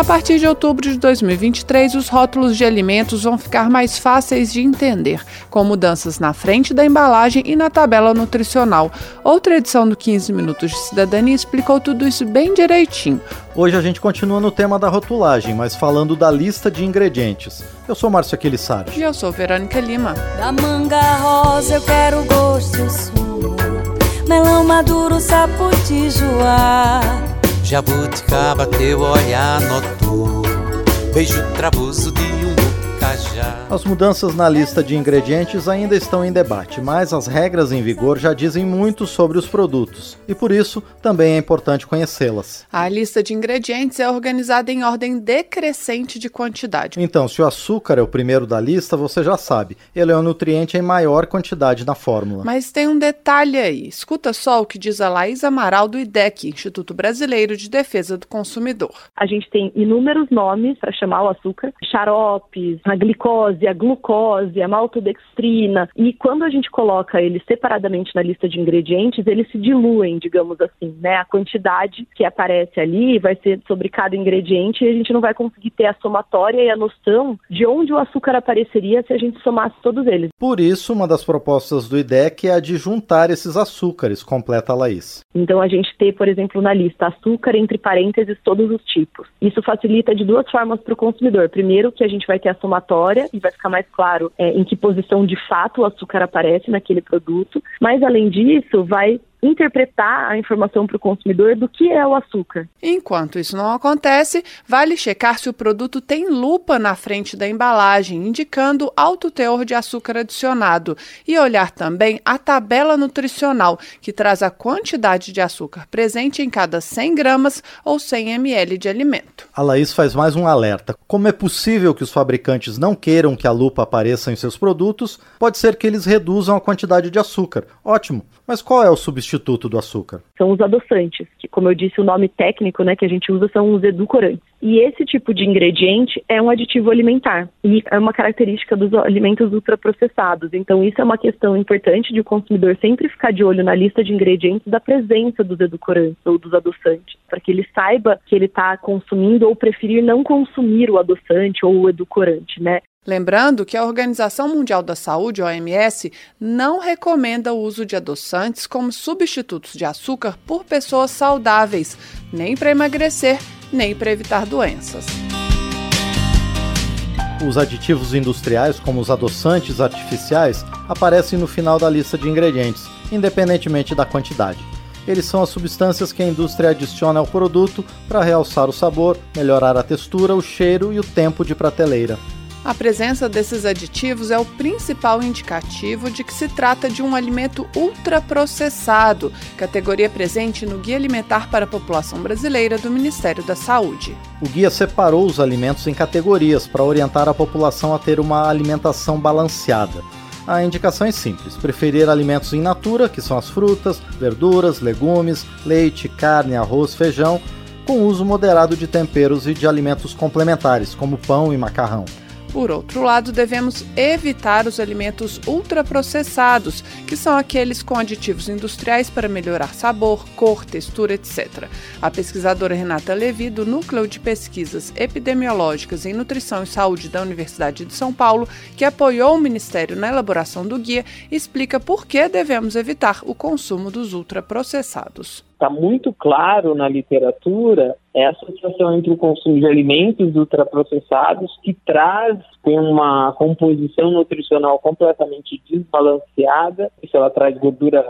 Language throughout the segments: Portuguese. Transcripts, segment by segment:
A partir de outubro de 2023, os rótulos de alimentos vão ficar mais fáceis de entender, com mudanças na frente da embalagem e na tabela nutricional. Outra edição do 15 Minutos de Cidadania explicou tudo isso bem direitinho. Hoje a gente continua no tema da rotulagem, mas falando da lista de ingredientes. Eu sou Márcio Aquilissardi. E eu sou Verônica Lima. Da manga rosa eu quero gosto e sumo Melão maduro, saputijuá Jabuticaba, teu olhar noturno. Beijo travoso de As mudanças na lista de ingredientes ainda estão em debate, mas as regras em vigor já dizem muito sobre os produtos e por isso também é importante conhecê-las. A lista de ingredientes é organizada em ordem decrescente de quantidade. Então, se o açúcar é o primeiro da lista, você já sabe, ele é um nutriente em maior quantidade na fórmula. Mas tem um detalhe aí. Escuta só o que diz a Laís Amaral do IDEC, Instituto Brasileiro de Defesa do Consumidor. A gente tem inúmeros nomes para chamar o açúcar: xaropes, a glicose, a glucose, a maltodextrina. E quando a gente coloca eles separadamente na lista de ingredientes, eles se diluem, digamos assim, né? A quantidade que aparece ali vai ser sobre cada ingrediente e a gente não vai conseguir ter a somatória e a noção de onde o açúcar apareceria se a gente somasse todos eles. Por isso, uma das propostas do IDEC é a de juntar esses açúcares, completa a Laís. Então a gente ter, por exemplo, na lista açúcar entre parênteses todos os tipos. Isso facilita de duas formas para o consumidor. Primeiro, que a gente vai ter a somatória e vai ficar mais claro é, em que posição de fato o açúcar aparece naquele produto. Mas além disso, vai interpretar a informação para o consumidor do que é o açúcar. Enquanto isso não acontece, vale checar se o produto tem lupa na frente da embalagem, indicando alto teor de açúcar adicionado, e olhar também a tabela nutricional, que traz a quantidade de açúcar presente em cada 100 gramas ou 100 ml de alimento. A Laís faz mais um alerta. Como é possível que os fabricantes não queiram que a lupa apareça em seus produtos, pode ser que eles reduzam a quantidade de açúcar. Ótimo, mas qual é o substituto do açúcar? São os adoçantes, que como eu disse, o nome técnico né, que a gente usa são os edulcorantes. E esse tipo de ingrediente é um aditivo alimentar e é uma característica dos alimentos ultraprocessados. Então isso é uma questão importante de o consumidor sempre ficar de olho na lista de ingredientes da presença dos edulcorantes ou dos adoçantes, para que ele saiba que ele está consumindo ou preferir não consumir o adoçante ou o edulcorante, né? Lembrando que a Organização Mundial da Saúde, OMS, não recomenda o uso de adoçantes como substitutos de açúcar por pessoas saudáveis, nem para emagrecer, nem para evitar doenças. Os aditivos industriais, como os adoçantes artificiais, aparecem no final da lista de ingredientes, independentemente da quantidade. Eles são as substâncias que a indústria adiciona ao produto para realçar o sabor, melhorar a textura, o cheiro e o tempo de prateleira. A presença desses aditivos é o principal indicativo de que se trata de um alimento ultraprocessado, categoria presente no Guia Alimentar para a População Brasileira do Ministério da Saúde. O guia separou os alimentos em categorias para orientar a população a ter uma alimentação balanceada. A indicação é simples: preferir alimentos in natura, que são as frutas, verduras, legumes, leite, carne, arroz, feijão, com uso moderado de temperos e de alimentos complementares, como pão e macarrão. Por outro lado, devemos evitar os alimentos ultraprocessados, que são aqueles com aditivos industriais para melhorar sabor, cor, textura, etc. A pesquisadora Renata Levi, do Núcleo de Pesquisas Epidemiológicas em Nutrição e Saúde da Universidade de São Paulo, que apoiou o Ministério na elaboração do guia, explica por que devemos evitar o consumo dos ultraprocessados está muito claro na literatura é a associação entre o consumo de alimentos ultraprocessados que traz tem uma composição nutricional completamente desbalanceada, isso ela traz gordura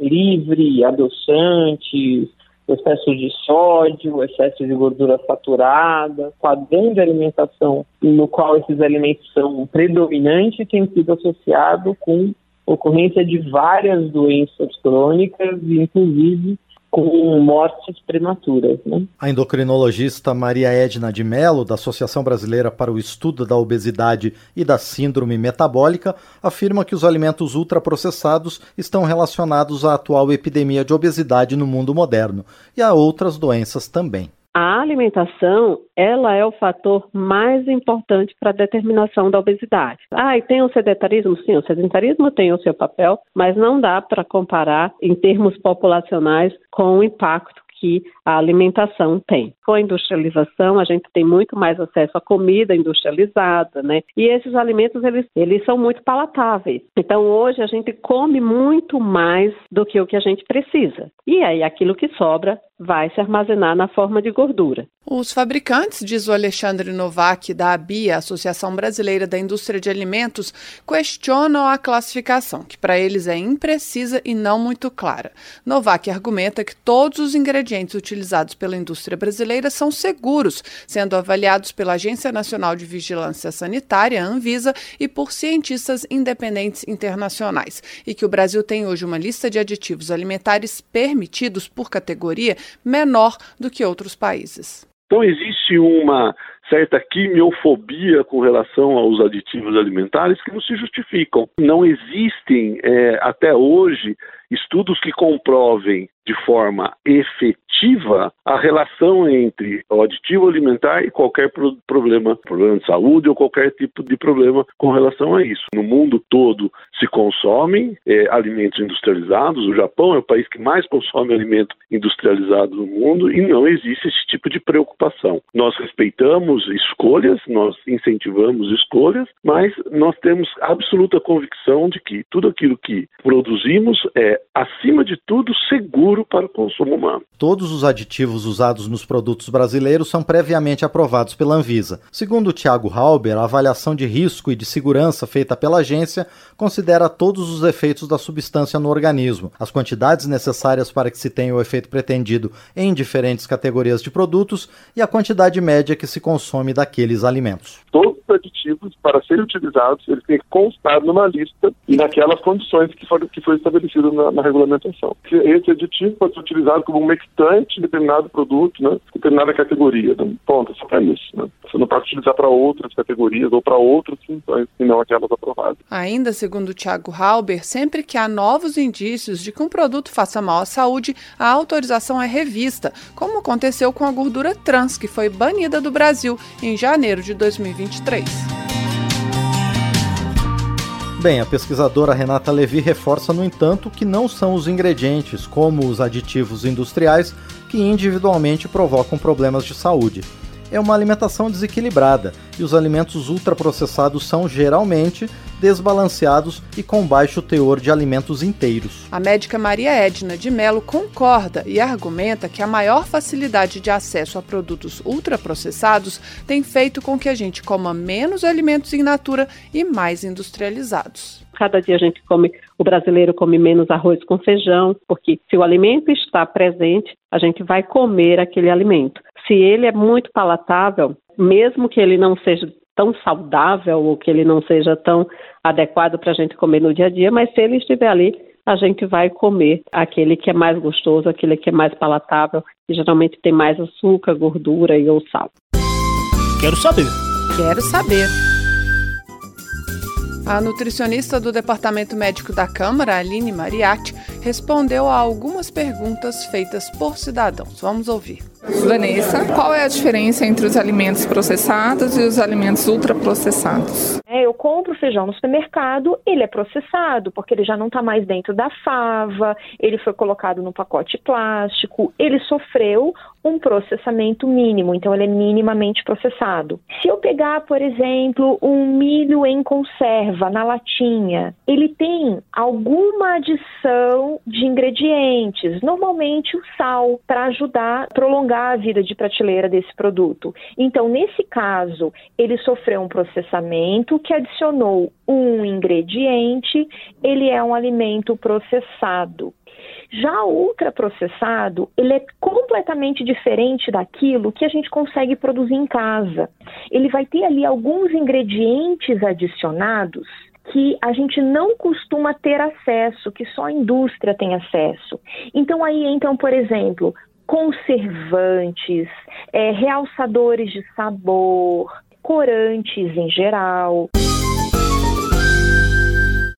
livre, adoçantes, excesso de sódio, excesso de gordura saturada, padrão de alimentação no qual esses alimentos são predominantes tem sido associado com ocorrência de várias doenças crônicas, inclusive com mortes prematuras. Né? A endocrinologista Maria Edna de Mello, da Associação Brasileira para o Estudo da Obesidade e da Síndrome Metabólica, afirma que os alimentos ultraprocessados estão relacionados à atual epidemia de obesidade no mundo moderno e a outras doenças também. A alimentação, ela é o fator mais importante para a determinação da obesidade. Ah, e tem o sedentarismo? Sim, o sedentarismo tem o seu papel, mas não dá para comparar em termos populacionais com o impacto que a alimentação tem. Com a industrialização, a gente tem muito mais acesso à comida industrializada, né? E esses alimentos, eles, eles são muito palatáveis. Então, hoje, a gente come muito mais do que o que a gente precisa. E aí, aquilo que sobra vai se armazenar na forma de gordura. Os fabricantes, diz o Alexandre Novak, da ABIA, Associação Brasileira da Indústria de Alimentos, questionam a classificação, que para eles é imprecisa e não muito clara. Novak argumenta que todos os ingredientes utilizados pela indústria brasileira são seguros, sendo avaliados pela Agência Nacional de Vigilância Sanitária, Anvisa, e por cientistas independentes internacionais, e que o Brasil tem hoje uma lista de aditivos alimentares permitidos por categoria menor do que outros países. Então existe uma certa quimiofobia com relação aos aditivos alimentares que não se justificam. Não existem é, até hoje estudos que comprovem de forma efetiva a relação entre o aditivo alimentar e qualquer pro problema, problema de saúde ou qualquer tipo de problema com relação a isso. No mundo todo se consomem é, alimentos industrializados. O Japão é o país que mais consome alimento industrializado no mundo e não existe esse tipo de preocupação. Nós respeitamos escolhas, nós incentivamos escolhas, mas nós temos absoluta convicção de que tudo aquilo que produzimos é, acima de tudo, seguro para o consumo humano. Todos os aditivos usados nos produtos brasileiros são previamente aprovados pela Anvisa. Segundo Tiago Halber, a avaliação de risco e de segurança feita pela agência considera todos os efeitos da substância no organismo, as quantidades necessárias para que se tenha o efeito pretendido em diferentes categorias de produtos e a quantidade média que se consome daqueles alimentos. Todos os aditivos, para serem utilizados, eles têm que constar numa lista e naquelas condições que foram que foi estabelecido na, na regulamentação. Esse aditivo pode ser utilizado como um mixtante de determinado produto, né, determinada categoria. Então, ponto, só para isso. Né? Você não pode utilizar para outras categorias ou para outras funções, e não aquelas aprovadas. Ainda segundo Tiago Halber, sempre que há novos indícios de que um produto faça mal à saúde, a autorização é revista, como aconteceu com a gordura trans, que foi banida do Brasil em janeiro de 2023. Bem, a pesquisadora Renata Levi reforça, no entanto, que não são os ingredientes, como os aditivos industriais, que individualmente provocam problemas de saúde é uma alimentação desequilibrada e os alimentos ultraprocessados são geralmente desbalanceados e com baixo teor de alimentos inteiros. A médica Maria Edna de Mello concorda e argumenta que a maior facilidade de acesso a produtos ultraprocessados tem feito com que a gente coma menos alimentos in natura e mais industrializados. Cada dia a gente come, o brasileiro come menos arroz com feijão, porque se o alimento está presente, a gente vai comer aquele alimento. Se ele é muito palatável, mesmo que ele não seja tão saudável ou que ele não seja tão adequado para a gente comer no dia a dia, mas se ele estiver ali, a gente vai comer aquele que é mais gostoso, aquele que é mais palatável e geralmente tem mais açúcar, gordura e ou sal. Quero saber. Quero saber. A nutricionista do Departamento Médico da Câmara, Aline Mariatti, respondeu a algumas perguntas feitas por cidadãos. Vamos ouvir. Vanessa, qual é a diferença entre os alimentos processados e os alimentos ultraprocessados? É, eu compro feijão no supermercado, ele é processado, porque ele já não está mais dentro da fava, ele foi colocado no pacote plástico, ele sofreu um processamento mínimo, então ele é minimamente processado. Se eu pegar, por exemplo, um milho em conserva na latinha, ele tem alguma adição de ingredientes, normalmente o sal, para ajudar a prolongar a vida de prateleira desse produto. Então, nesse caso, ele sofreu um processamento que adicionou um ingrediente, ele é um alimento processado. Já o ultraprocessado, ele é completamente diferente daquilo que a gente consegue produzir em casa. Ele vai ter ali alguns ingredientes adicionados que a gente não costuma ter acesso, que só a indústria tem acesso. Então aí entram, por exemplo, conservantes, é, realçadores de sabor, corantes em geral.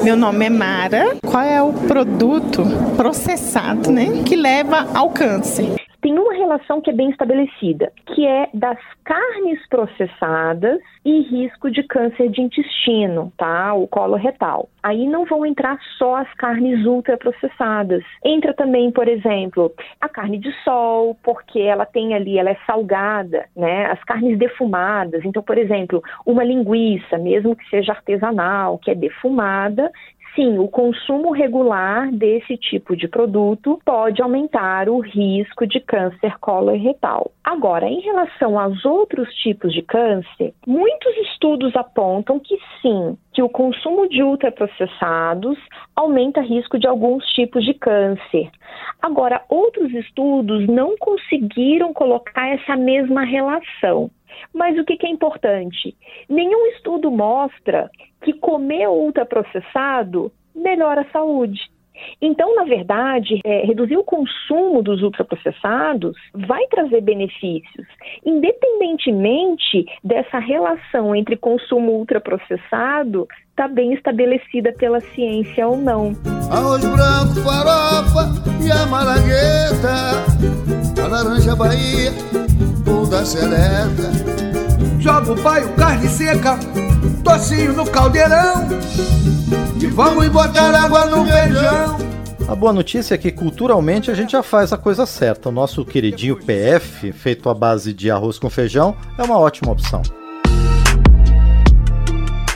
Meu nome é Mara. Qual é o produto processado, né, que leva ao câncer? Tem uma relação que é bem estabelecida, que é das carnes processadas e risco de câncer de intestino, tá? O colo retal. Aí não vão entrar só as carnes ultraprocessadas. Entra também, por exemplo, a carne de sol, porque ela tem ali, ela é salgada, né? As carnes defumadas. Então, por exemplo, uma linguiça, mesmo que seja artesanal, que é defumada, sim, o consumo regular desse tipo de produto pode aumentar o risco de câncer coloretal. Agora, em relação aos outros tipos de câncer, muitos estudos apontam que sim, que o consumo de ultraprocessados aumenta risco de alguns tipos de câncer. Agora, outros estudos não conseguiram colocar essa mesma relação. Mas o que, que é importante? Nenhum estudo mostra que comer ultraprocessado melhora a saúde. Então, na verdade, é, reduzir o consumo dos ultraprocessados vai trazer benefícios, independentemente dessa relação entre consumo ultraprocessado está bem estabelecida pela ciência ou não. Arroz branco, farofa e a malagueta, a laranja Bahia, ou da seleta. Joga carne seca, tocinho no caldeirão e vamos botar água no feijão. A boa notícia é que culturalmente a gente já faz a coisa certa. O nosso queridinho PF, feito à base de arroz com feijão, é uma ótima opção.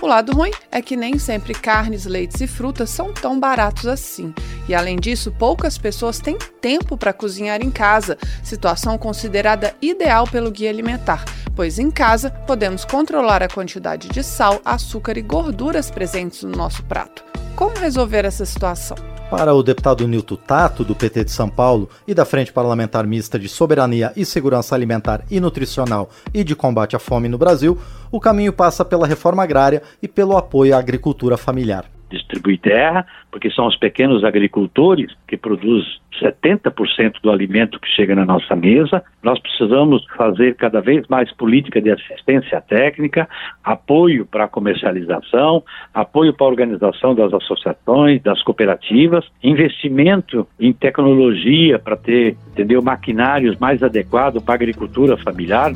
O lado ruim é que nem sempre carnes, leites e frutas são tão baratos assim. E além disso, poucas pessoas têm tempo para cozinhar em casa, situação considerada ideal pelo guia alimentar, pois em casa podemos controlar a quantidade de sal, açúcar e gorduras presentes no nosso prato. Como resolver essa situação? Para o deputado Nilton Tato, do PT de São Paulo, e da Frente Parlamentar Mista de Soberania e Segurança Alimentar e Nutricional e de Combate à Fome no Brasil, o caminho passa pela reforma agrária e pelo apoio à agricultura familiar distribuir terra, porque são os pequenos agricultores que produzem 70% do alimento que chega na nossa mesa. Nós precisamos fazer cada vez mais política de assistência técnica, apoio para a comercialização, apoio para a organização das associações, das cooperativas, investimento em tecnologia para ter, entendeu, maquinários mais adequados para a agricultura familiar.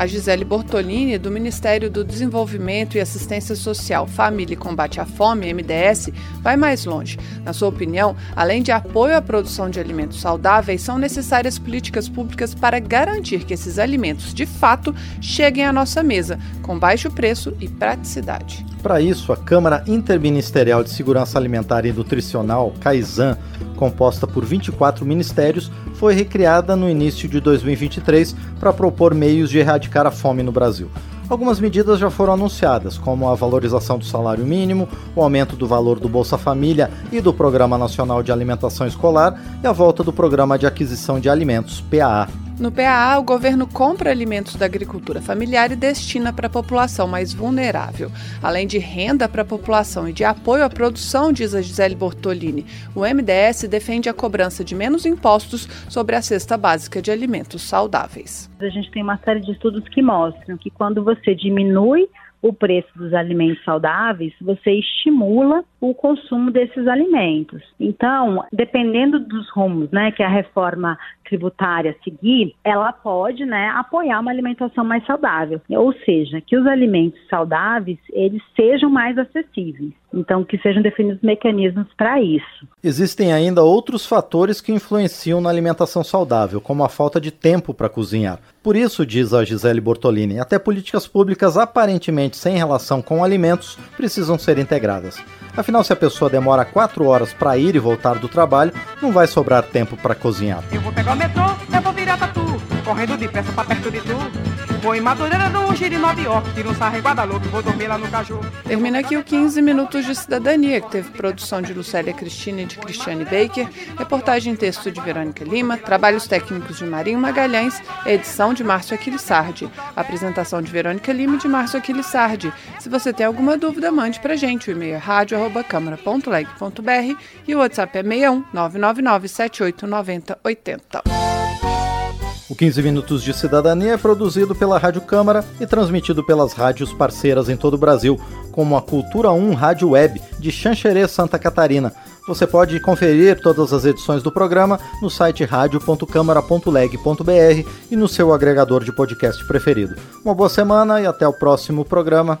A Gisele Bortolini, do Ministério do Desenvolvimento e Assistência Social, Família e Combate à Fome, MDS, vai mais longe. Na sua opinião, além de apoio à produção de alimentos saudáveis, são necessárias políticas públicas para garantir que esses alimentos, de fato, cheguem à nossa mesa, com baixo preço e praticidade. Para isso, a Câmara Interministerial de Segurança Alimentar e Nutricional, CAISAN, composta por 24 ministérios, foi recriada no início de 2023 para propor meios de erradicar a fome no Brasil. Algumas medidas já foram anunciadas, como a valorização do salário mínimo, o aumento do valor do Bolsa Família e do Programa Nacional de Alimentação Escolar e a volta do Programa de Aquisição de Alimentos, PAA. No PAA, o governo compra alimentos da agricultura familiar e destina para a população mais vulnerável. Além de renda para a população e de apoio à produção, diz a Gisele Bortolini, o MDS defende a cobrança de menos impostos sobre a cesta básica de alimentos saudáveis. A gente tem uma série de estudos que mostram que quando você diminui o preço dos alimentos saudáveis, você estimula o consumo desses alimentos. Então, dependendo dos rumos, né, que a reforma tributária seguir, ela pode, né, apoiar uma alimentação mais saudável. Ou seja, que os alimentos saudáveis, eles sejam mais acessíveis. Então, que sejam definidos mecanismos para isso. Existem ainda outros fatores que influenciam na alimentação saudável, como a falta de tempo para cozinhar. Por isso, diz a Gisele Bortolini, até políticas públicas aparentemente sem relação com alimentos precisam ser integradas. Afinal, se a pessoa demora quatro horas para ir e voltar do trabalho, não vai sobrar tempo para cozinhar. Eu vou pegar metrô, eu vou virar tatu, correndo depressa pra perto de tu. Vou em Madureira, giro em Nova York, tiro um sarro em Guadalupe, vou dormir lá no Caju. Termina aqui o 15 Minutos de Cidadania, que teve produção de Lucélia Cristina e de Cristiane Baker, reportagem em texto de Verônica Lima, trabalhos técnicos de Marinho Magalhães, edição de Márcio Aquilissardi, apresentação de Verônica Lima e de Márcio Aquilissardi. Se você tem alguma dúvida, mande pra gente. O e-mail é rádio.câmara.leg.br e o WhatsApp é 61 999 78 90 80. O 15 Minutos de Cidadania é produzido pela Rádio Câmara e transmitido pelas rádios parceiras em todo o Brasil, como a Cultura 1 Rádio Web de Xanxerê, Santa Catarina. Você pode conferir todas as edições do programa no site radio.câmara.leg.br e no seu agregador de podcast preferido. Uma boa semana e até o próximo programa.